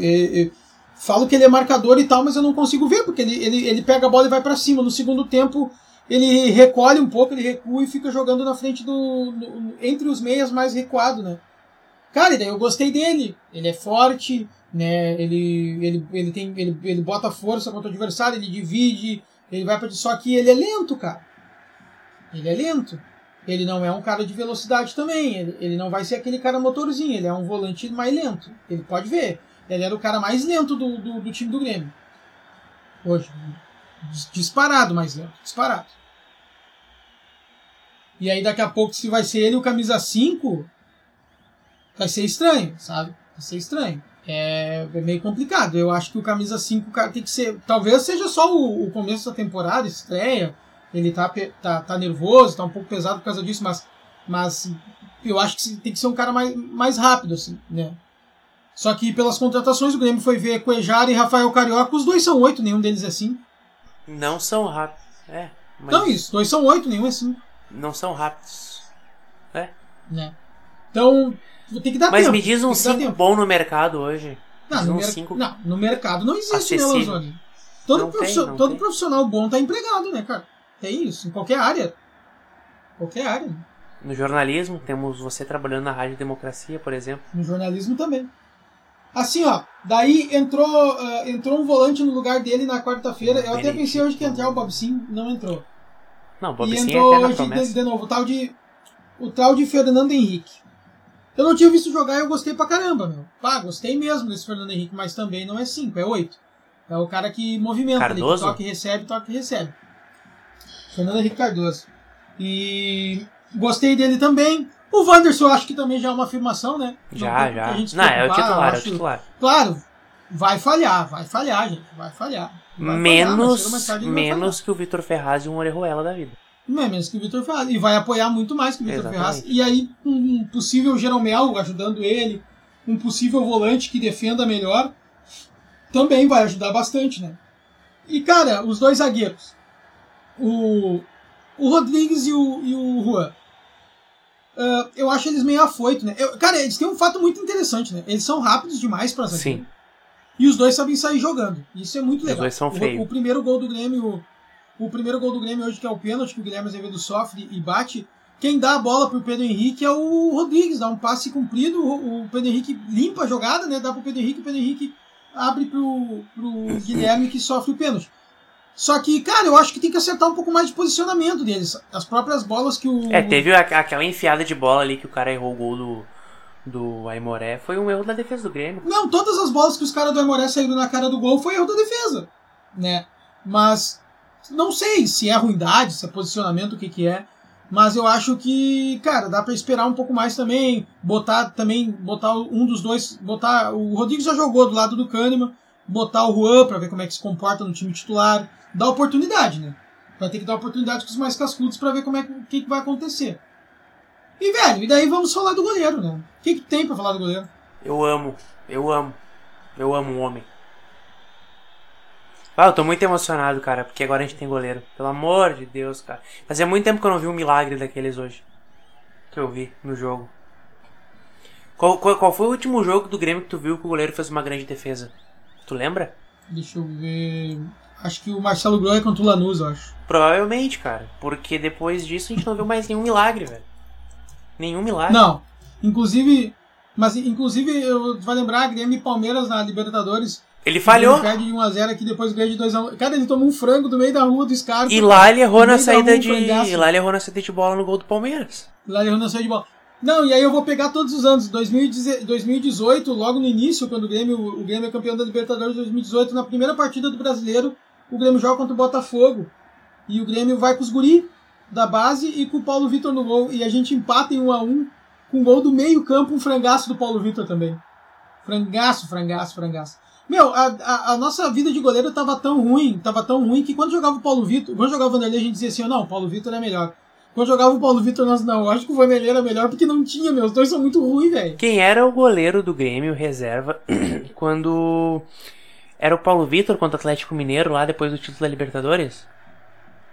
falo que ele é marcador e tal, mas eu não consigo ver, porque ele, ele, ele pega a bola e vai pra cima. No segundo tempo, ele recolhe um pouco, ele recua e fica jogando na frente do. no- entre os meias mais recuado, né? Cara, e daí eu gostei dele. Ele é forte, né? Ele, ele, ele, tem, ele, ele bota força contra o adversário, ele divide, ele vai pra. Só que ele é lento, cara. Ele é lento. Ele não é um cara de velocidade também. Ele, ele não vai ser aquele cara motorzinho. Ele é um volante mais lento. Ele pode ver. Ele era o cara mais lento do, do, do time do Grêmio. Hoje. Dis- Disparado mais lento. Disparado. E aí daqui a pouco, se vai ser ele o camisa 5. vai ser estranho, sabe? Vai ser estranho. É, é meio complicado. Eu acho que o camisa 5 cara, tem que ser. Talvez seja só o, o começo da temporada, estreia. Ele tá, tá, tá nervoso, tá um pouco pesado por causa disso, mas, mas eu acho que tem que ser um cara mais, mais rápido, assim, né? Só que pelas contratações o Grêmio foi ver Cuejar e Rafael Carioca, os dois são oito, nenhum deles é cinco. Não são rápidos. É. Mas... Então isso, dois são oito, nenhum é cinco. Não são rápidos. É. Né? Então, tem que dar Mas tempo. me diz um 5 bom no mercado hoje. Não, no, um mer cinco não, no mercado não existe, né, acessível. Lanzoni? Todo, Não tem, profissional, não todo tem. profissional bom tá empregado, né, cara? Tem isso, em qualquer área. Qualquer área. No jornalismo, temos você trabalhando na Rádio Democracia, por exemplo. No jornalismo também. Assim, ó, daí entrou, ah, entrou um volante no lugar dele na quarta-feira. Eu até pensei hoje que ia entrar o Bob Sim, não entrou. Não, Bob e Sim é entrou eterna hoje de, de novo o tal de o tal de Fernando Henrique. Eu não tinha visto jogar e eu gostei pra caramba, meu. Pá, gostei mesmo desse Fernando Henrique, mas também não é 5, é 8. É o cara que movimenta ali, que Cardoso? toca e recebe, toca e recebe. Fernando Henrique Cardoso. E gostei dele também. O Wanderson eu acho que também já é uma afirmação, né? Não Já, a já. Não, é o titular, é o acho- titular. Claro, vai falhar, vai falhar, gente. Vai falhar. Vai Menos, falhar. menos que o Vitor Ferraz e um Orejuela da vida. Não é menos que o Vitor Ferraz. E vai apoiar muito mais que o Vitor. Ferraz. E aí, um possível Jeromel ajudando ele, um possível volante que defenda melhor, também vai ajudar bastante, né? E, cara, os dois zagueiros. O, o Rodrigues e o, e o Juan. Ah, eu acho eles meio afoito, né? Eu- cara, eles têm um fato muito interessante, né? Eles são rápidos demais pra zagueiro. Sim. E os dois sabem sair jogando. Isso é muito Os legal. dois são O- feios. O, primeiro gol do Grêmio, o primeiro gol do Grêmio hoje que é o pênalti que o Guilherme Azevedo sofre e bate. Quem dá a bola pro Pedro Henrique é o Rodrigues, dá um passe comprido, o o Pedro Henrique limpa a jogada, né? Dá pro Pedro Henrique, o Pedro Henrique abre pro, pro Guilherme que sofre o pênalti. Só que, cara, eu acho que tem que acertar um pouco mais de posicionamento deles. As próprias bolas que o. É, teve a- aquela enfiada de bola ali que o cara errou o gol do, do Aimoré. Foi um erro da defesa do Grêmio. Não, todas as bolas que os caras do Aimoré saíram na cara do gol foi erro da defesa, né? Mas não sei se é ruindade, se é posicionamento, o que que é. Mas eu acho que, cara, dá pra esperar um pouco mais também, botar também, botar um dos dois, botar o Rodrigues já jogou do lado do Kahneman, botar o Juan pra ver como é que se comporta no time titular, dá oportunidade, né? Vai ter que dar oportunidade com os mais cascudos pra ver como é que, que, vai acontecer. E velho, e daí vamos falar do goleiro, né? O que, que tem pra falar do goleiro? Eu amo, eu amo. Eu amo o homem. Ah, eu tô muito emocionado, cara, porque agora a gente tem goleiro. Pelo amor de Deus, cara. Fazia muito tempo que eu não vi um milagre daqueles hoje. Que eu vi no jogo. Qual, qual, qual foi o último jogo do Grêmio que tu viu que o goleiro fez uma grande defesa? Tu lembra? Deixa eu ver. Acho que o Marcelo Grohe contra o Lanús, eu acho. Provavelmente, cara. Porque depois disso a gente não viu mais nenhum milagre, velho. Nenhum milagre. Não. Inclusive. Mas inclusive, eu vai lembrar Grêmio e Palmeiras na Libertadores. Ele falhou. Ele perde de 1x0 aqui, depois ganha de 2x1. Cara, ele tomou um frango do meio da rua do Scarpa. E lá ele errou na saída rua, um de. frangaço. Lá ele errou na saída de bola no gol do Palmeiras. Lá ele errou na saída de bola. Não, e aí eu vou pegar todos os anos. 2010 2018, logo no início, quando o Grêmio, o Grêmio é campeão da Libertadores 2018, na primeira partida do Brasileiro, o Grêmio joga contra o Botafogo. E o Grêmio vai com os guri da base e com o Paulo Vitor no gol. E a gente empata em 1 a 1 com o gol do meio campo, um frangaço do Paulo Vitor também. Frangaço, frangaço, frangaço. Meu, a, a, a nossa vida de goleiro tava tão ruim, tava tão ruim, que quando jogava o Paulo Vitor, quando jogava o Vanderlei, a gente dizia assim, não, o Paulo Vitor é melhor. Quando jogava o Paulo Vitor, não, acho que o Vanderlei era melhor porque não tinha, meus dois são muito ruins, velho. Quem era o goleiro do Grêmio reserva quando era o Paulo Vitor contra o Atlético Mineiro lá depois do título da Libertadores?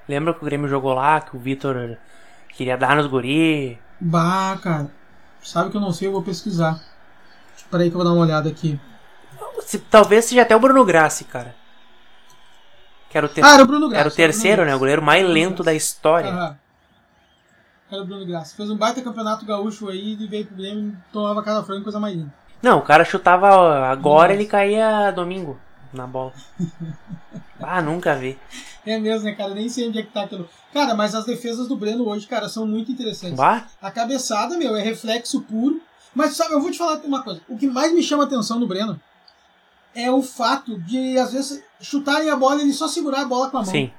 Lembra que o Grêmio jogou lá, que o Vitor queria dar nos guri? Bah, cara. Sabe que eu não sei, eu vou pesquisar. Espera aí que eu vou dar uma olhada aqui. Talvez seja até o Bruno Grassi, cara. Que era o, ter- Ah, era o Bruno Graça. era o terceiro, né? O goleiro mais lento da história. Aham. Era o Bruno Graça. Fez um baita campeonato gaúcho aí, ele veio pro Grêmio, tomava cada frango, coisa mais linda. Não, o cara chutava agora, Nossa. ele caía domingo na bola. Ah, nunca vi. É mesmo, né, cara? Nem sei onde é que tá aquilo. Cara, mas as defesas do Breno hoje, cara, são muito interessantes. Bah, A cabeçada, meu, é reflexo puro. Mas sabe, eu vou te falar uma coisa. O que mais me chama a atenção no Breno é o fato de, às vezes, chutarem a bola e ele só segurar a bola com a mão. sim.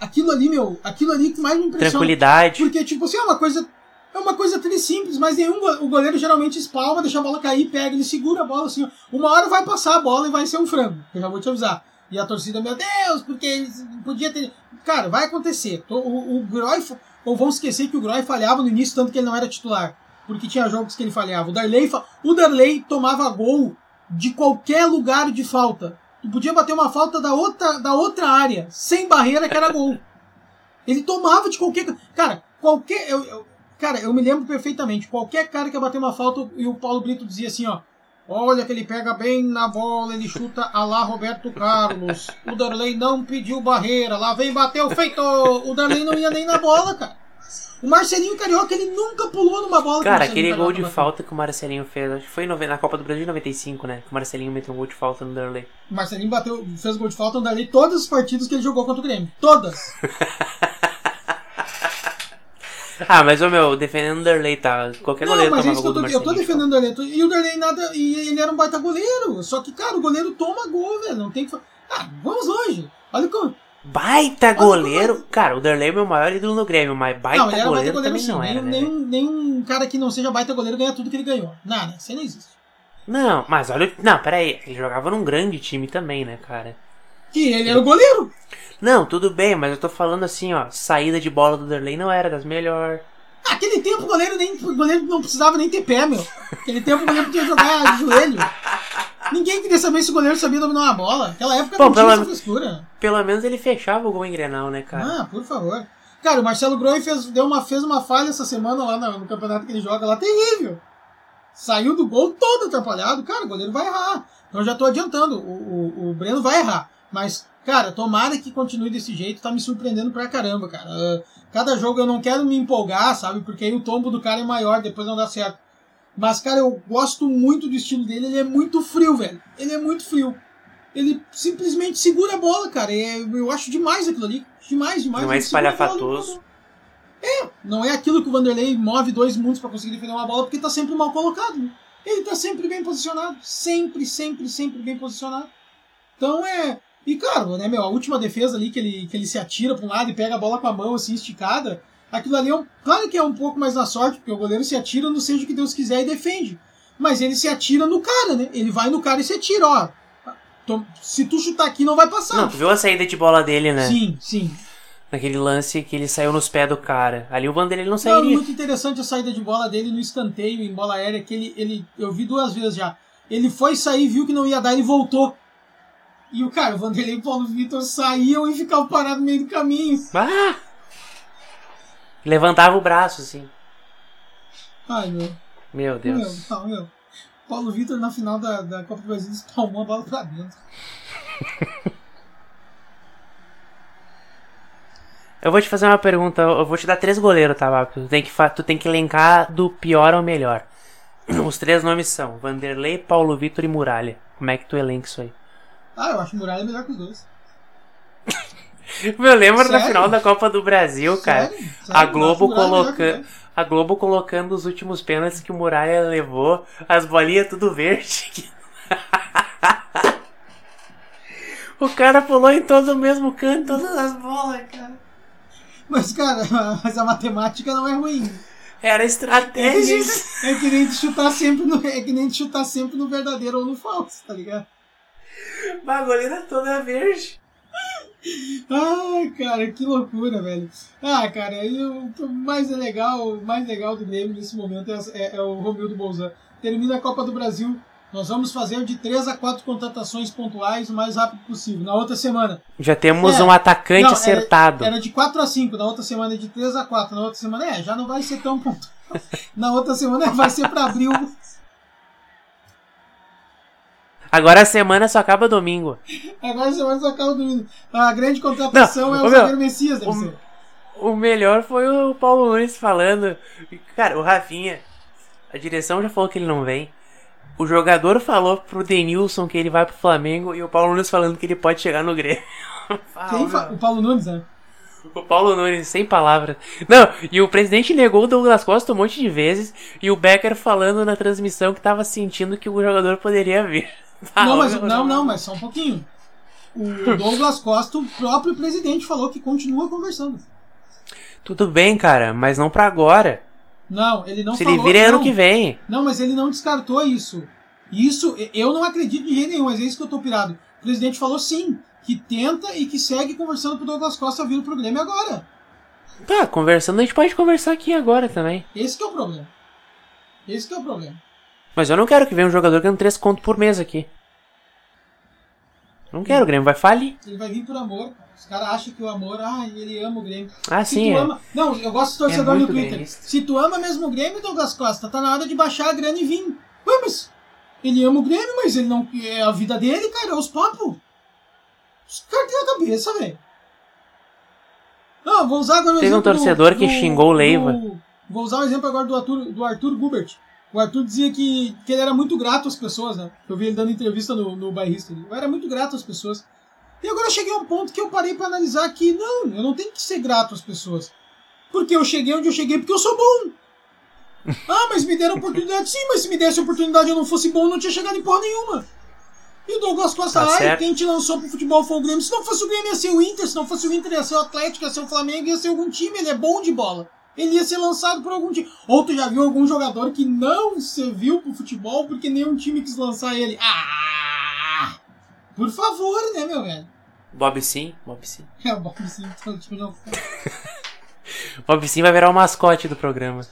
Aquilo ali, meu, aquilo ali que mais me impressiona. Tranquilidade. Porque, tipo assim, é uma coisa É uma coisa tri simples, mas nenhum, o goleiro geralmente espalma, deixa a bola cair, pega, ele segura a bola assim. ó. Uma hora vai passar a bola e vai ser um frango. Eu já vou te avisar. E a torcida, meu Deus, porque eles podia ter. Cara, vai acontecer. O, o, o Groy. Ou vão esquecer que o Groy falhava no início, tanto que ele não era titular. Porque tinha jogos que ele falhava. O Darley, o Darley tomava gol de qualquer lugar de falta. Podia bater uma falta da outra, da outra área, sem barreira, que era gol. Ele tomava de qualquer. Cara, qualquer. Eu, eu- cara, eu me lembro perfeitamente. Qualquer cara que ia bater uma falta e o Paulo Brito dizia assim, ó. Olha que ele pega bem na bola, ele chuta a lá Roberto Carlos. O Darley não pediu barreira, lá vem bateu, feito! O Darley não ia nem na bola, cara. O Marcelinho Carioca, ele nunca pulou numa bola Cara, aquele gol Carioca de bateu. falta que o Marcelinho fez, acho que foi na Copa do Brasil de 95, né? Que o Marcelinho meteu um gol de falta no Darley. O Marcelinho bateu, fez gol de falta no Darley todas as partidas que ele jogou contra o Grêmio. Todas. Ah, mas o meu, defendendo o Darley, tá? Qualquer Não, goleiro mas é tomava isso que gol eu tô, eu tô Marcelinho. defendendo o Darley. E o Darley nada. E ele era um baita goleiro. Só que, cara, o goleiro toma gol, velho. Não tem que. Ah, vamos longe. Olha como. Baita goleiro! Cara, o Darley é meu maior ídolo no Grêmio, mas baita não, baita goleiro, goleiro também sim. não era, né? nenhum, velho? nenhum, nenhum cara que não seja baita goleiro ganha tudo que ele ganhou. Nada, isso aí não existe. Não, mas olha. Não, pera aí. Ele jogava num grande time também, né, cara? Que ele era o goleiro. Não, tudo bem, mas eu tô falando assim, ó. Saída de bola do Darley não era das melhores. Ah, Aquele tempo o goleiro, nem, o goleiro não precisava nem ter pé, meu. Aquele tempo o goleiro podia jogar de joelho. Ninguém queria saber se o goleiro sabia dominar uma bola. Naquela época Pô, não tinha essa frescura. Pelo menos ele fechava o gol em Grenal, né, cara? Ah, por favor. Cara, o Marcelo Groi fez, deu uma, fez uma falha essa semana lá no, no campeonato que ele joga lá, terrível. Saiu do gol todo atrapalhado. Cara, o goleiro vai errar. Então eu já tô adiantando. O, o, o Breno vai errar. Mas, cara, tomara que continue desse jeito. Tá me surpreendendo pra caramba, cara. Cada jogo eu não quero me empolgar, sabe? Porque aí o tombo do cara é maior, depois não dá certo. Mas, cara, eu gosto muito do estilo dele. Ele é muito frio, velho. Ele é muito frio. Ele simplesmente segura a bola, cara. É, eu acho demais aquilo ali. Demais, demais. Não é espalhafatoso. É, não é aquilo que o Vanderlei move dois mundos pra conseguir defender uma bola porque tá sempre mal colocado. né? Ele tá sempre bem posicionado. Sempre, sempre, sempre bem posicionado. Então é. E claro, né, meu, a última defesa ali que ele, que ele se atira pra um lado e pega a bola com a mão assim esticada. Aquilo ali é um, claro que é um pouco mais na sorte, porque o goleiro se atira no seja o que Deus quiser e defende. Mas ele se atira no cara, né? Ele vai no cara e se atira, ó. Se tu chutar aqui, não vai passar. Não, tu viu a saída de bola dele, né? Sim, sim. Naquele lance que ele saiu nos pés do cara. Ali o Vanderlei não Não, sairia. muito interessante a saída de bola dele no escanteio, em bola aérea, que ele, ele. Eu vi duas vezes já. Ele foi sair, viu que não ia dar, ele voltou. E o cara, o Vanderlei e o Paulo Vitor saíam e ficavam parados no meio do caminho. Ah! Levantava o braço, assim. Ai, meu. Meu Meu, Deus. não, meu. Paulo Vitor na final da, da Copa do Brasil espalmou a bola pra dentro. Eu vou te fazer uma pergunta. Eu vou te dar três goleiros, tá? Tu tem que, tu tem que elencar do pior ao melhor. Os três nomes são Vanderlei, Paulo Vitor e Muralha. Como é que tu elenca isso aí? Ah, eu acho o Muralha melhor que os dois. Eu lembro da Sério? final da Copa do Brasil, cara. Sério? Sério? A Globo que colocando. A Globo colocando os últimos pênaltis que o Muralha levou, as bolinhas tudo verde. o cara pulou em todo o mesmo canto, todas as bolas, cara. Mas, cara, mas a matemática não é ruim. Era É que, estratégia. nem, é que nem chutar sempre no, é que nem de chutar sempre no verdadeiro ou no falso, tá ligado? A goleira toda verde. Ai, cara, que loucura, velho. Ah, cara, aí o mais é legal, o mais legal do Grêmio nesse momento é, é- é o Romildo Bolzan. Termina a Copa do Brasil. Nós vamos fazer de 3 a 4 contratações pontuais o mais rápido possível. Na outra semana. Já temos É. um atacante Não, era- acertado. Era de 4 a 5, na outra semana é de 3 a 4, na outra semana é, já não vai ser tão pontual. Na outra semana vai ser para abril. Agora a semana só acaba domingo. Agora a semana só acaba domingo. A grande contratação Não, é o meu, zagueiro Messias, deve o- ser. O melhor foi o Paulo Nunes falando. Cara, o Rafinha. A direção já falou que ele não vem. O jogador falou pro Denilson que ele vai pro Flamengo e o Paulo Nunes falando que ele pode chegar no Grêmio. Quem fa-. O Paulo Nunes, né? O Paulo Nunes, sem palavras. Não, e o presidente negou o Douglas Costa um monte de vezes. E o Becker falando na transmissão que tava sentindo que o jogador poderia vir. Não, mas, não, não, mas só um pouquinho. O Douglas Costa, o próprio presidente, falou que continua conversando. Tudo bem, cara, mas não pra agora. Não, ele não Se falou. ele vira é ano que vem. Não, mas ele não descartou isso. Isso, eu não acredito de jeito nenhum, mas é isso que eu tô pirado. O presidente falou sim, que tenta e que segue conversando pro Douglas Costa vir pro Grêmio agora. Tá, conversando, a gente pode conversar aqui agora também. Esse que é o problema. Esse que é o problema. Mas eu não quero que venha um jogador ganhando 3 conto por mês aqui. Não quero, o Grêmio vai falir. Ele vai vir por amor. Os caras acham que o amor, ah, ele ama o Grêmio. Ah, Se sim, tu é. ama... Não, eu gosto de torcedor É no Twitter. Se tu ama mesmo o Grêmio, Douglas Costa, tá na hora de baixar a grana e vir. Mas ele ama o Grêmio, mas ele não. É a vida dele, cara, é os papos. Os caras têm a cabeça, velho. Não, vou usar agora o Teve um exemplo do- torcedor que do- xingou o Leiva. do- Vou usar o exemplo agora do Arthur, do Arthur Gubert. O Arthur dizia que, que ele era muito grato às pessoas, né? Eu vi ele dando entrevista no, no bairrista. Eu era muito grato às pessoas. E agora eu cheguei a um ponto que eu parei pra analisar que não, eu não tenho que ser grato às pessoas. Porque eu cheguei onde eu cheguei porque eu sou bom. Ah, mas me deram oportunidade. Sim, mas se me desse oportunidade eu não fosse bom, eu não tinha chegado em porra nenhuma. E o Douglas Costa, Tá quem te lançou pro futebol foi o Grêmio. Se não fosse o Grêmio, ia ser o Inter. Se não fosse o Inter, ia ser o Atlético, ia ser o Flamengo, ia ser algum time. Ele é bom de bola. Ele ia ser lançado por algum time. Ou tu já viu algum jogador que não serviu pro futebol porque nenhum time quis lançar ele? Ah! Por favor, né, meu velho? Bob Sim, Bob Sim. É, o Bob Sim, todo time não. Bob Sim vai virar o mascote do programa.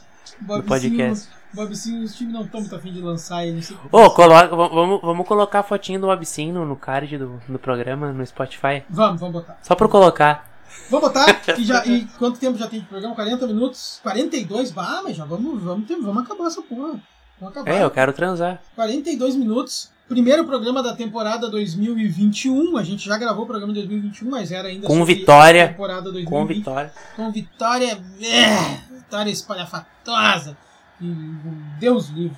Bob No podcast. Sim, Bob Sim, os times não estão muito afim de lançar ele. Ô, coloca, v- vamos, vamos colocar a fotinho do Bob Sim no, no card do, do programa, no Spotify. Vamos, vamos botar. Só pra colocar. Vamos botar. E, já, e quanto tempo já tem de programa? 40 minutos? 42? Bah, mas já vamos, vamos, vamos acabar essa porra. Vamos acabar. É, eu quero transar. 42 minutos. Primeiro programa da temporada 2021. A gente já gravou o programa de 2021, mas era ainda Com vitória. temporada 2020. Com vitória. Com vitória. É, vitória espalhafatosa. Deus livre.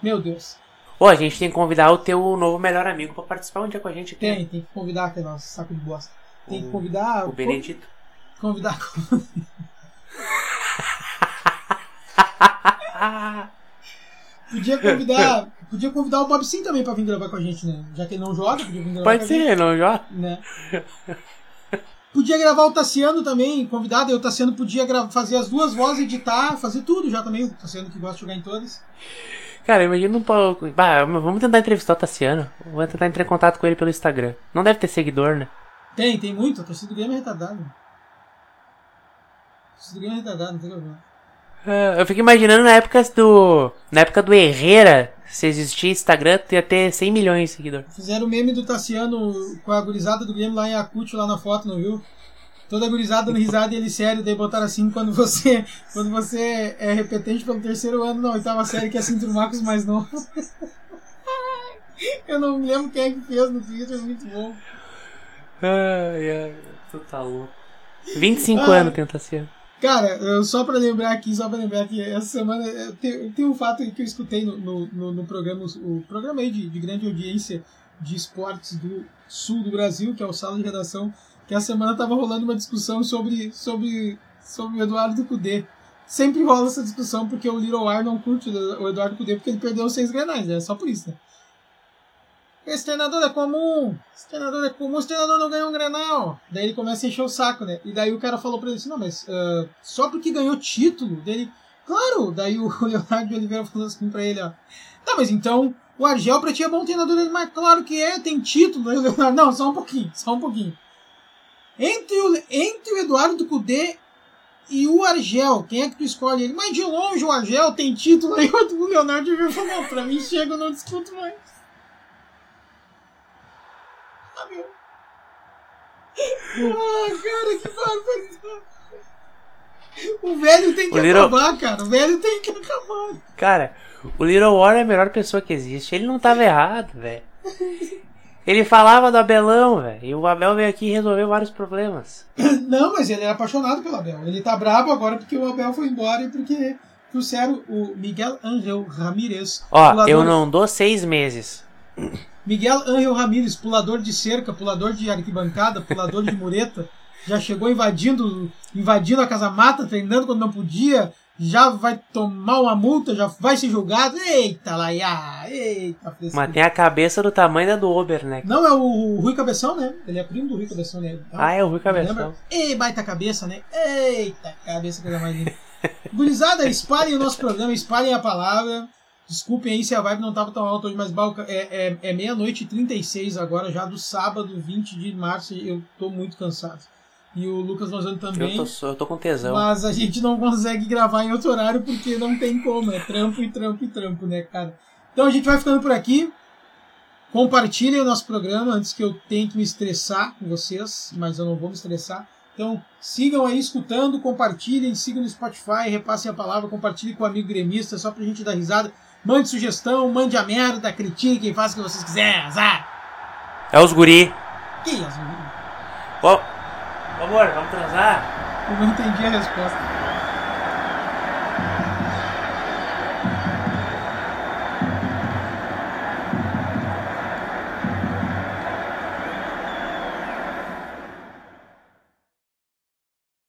Meu Deus. Ô, a gente tem que convidar o teu novo melhor amigo pra participar um dia com a gente aqui. Tem, tem que convidar aquele nosso saco de bosta. Tem que convidar. O Benedito. Convidar. Podia convidar. Podia convidar o Bob Sim também pra vir gravar com a gente, né? Já que ele não joga, podia vir gravar Pode com a gente. ser, não já? né? Podia gravar o Tassiano também, convidado, e o Tassiano podia fazer as duas vozes, editar, fazer tudo já também. O Tassiano que gosta de jogar em todas. Cara, imagina um pouco. Bah, vamos tentar entrevistar o Tassiano. Vamos tentar entrar em contato com ele pelo Instagram. Não deve ter seguidor, né? Tem, tem muito, a torcida do Grêmio é retardada. A torcida do Grêmio é retardada, não tem problema. Ah, Eu fico imaginando na época do. Na época do Herrera, se existia Instagram, ia ter 100 milhões de seguidores. Fizeram o meme do Tassiano com a gurizada do Grêmio lá em Acute, lá na foto, não viu? Toda gurizada dando risada e ele sério, daí botaram assim, quando você, quando você é repetente pelo terceiro ano na oitava série, que é assim turmar com os mais novos. Eu não me lembro quem é que fez no Twitter, muito bom. Ai, ai, tu tá louco. 25 Ah. anos Tassiano. Cara, eu- só pra lembrar aqui, só pra lembrar que essa semana eh, tem, tem um fato que eu escutei no, no, no- no programa, o programa aí de, de grande audiência de esportes do sul do Brasil, que é o Sala de Redação, que essa semana tava rolando uma discussão sobre, sobre, sobre o Eduardo Cudê. Sempre rola essa discussão porque o Little Ar não curte o Eduardo Cudê porque ele perdeu os seis granais, é só por isso, né? Esse treinador é comum, esse treinador é comum, esse treinador não ganhou um granal. Daí ele começa a encher o saco, né? E daí o cara falou pra ele assim: não, mas ah, só porque ganhou título dele. Claro! Daí o Leonardo de Oliveira falou assim pra ele: ó. Tá, mas então o Argel pra ti é bom treinador dele, mas claro que é, tem título. Aí o Leonardo: não, só um pouquinho, só um pouquinho. Entre o, entre o Eduardo Cudê e o Argel, quem é que tu escolhe ele? Mas de longe o Argel tem título. Aí o Leonardo Oliveira falou: não, pra mim chega, eu não discuto mais. Ah. Ah, cara, que barbaridade. O velho tem que O Little- acabar, cara. O velho tem que acabar. Cara, o Little War é a melhor pessoa que existe. Ele não tava errado, velho. Ele falava do Abelão, velho. E o Abel veio aqui e resolveu vários problemas. Não, mas ele é apaixonado pelo Abel. Ele tá brabo agora porque o Abel foi embora e porque trouxeram o Miguel Angel Ramírez. Ó, eu não dou seis meses. Miguel Angel Ramírez, pulador de cerca, pulador de arquibancada, pulador de mureta. Já chegou invadindo, invadindo a casa mata, treinando quando não podia. Já vai tomar uma multa, já vai ser julgado. Eita, Laia! Eita, frescura. Mas tem a cabeça do tamanho da do Ober, né? Não, é o Rui Cabeção, né? Ele é primo do Rui Cabeção, né? Ah, é o Rui Lembra? Cabeção. Ei, baita cabeça, né? Eita, cabeça coisa mais linda. Gurizada, espalhem o nosso programa, espalhem a palavra. Desculpem aí se a vibe não tava tão alta hoje, mas é, é, é meia-noite e 36 agora, já do sábado 20 de março, eu tô muito cansado. E o Lucas Lozano também. Eu tô, eu tô com tesão. Mas a gente não consegue gravar em outro horário porque não tem como, é trampo e trampo e trampo, né, cara? Então a gente vai ficando por aqui. Compartilhem o nosso programa antes que eu tente me estressar com vocês, mas eu não vou me estressar. Então sigam aí escutando, compartilhem, sigam no Spotify, repassem a palavra, compartilhem com o amigo gremista, só pra gente dar risada. Mande sugestão, mande a merda, critiquem, façam o que vocês quiserem, azar. É os guri. Que é os guri? Por favor, vamos transar? Eu não entendi a resposta.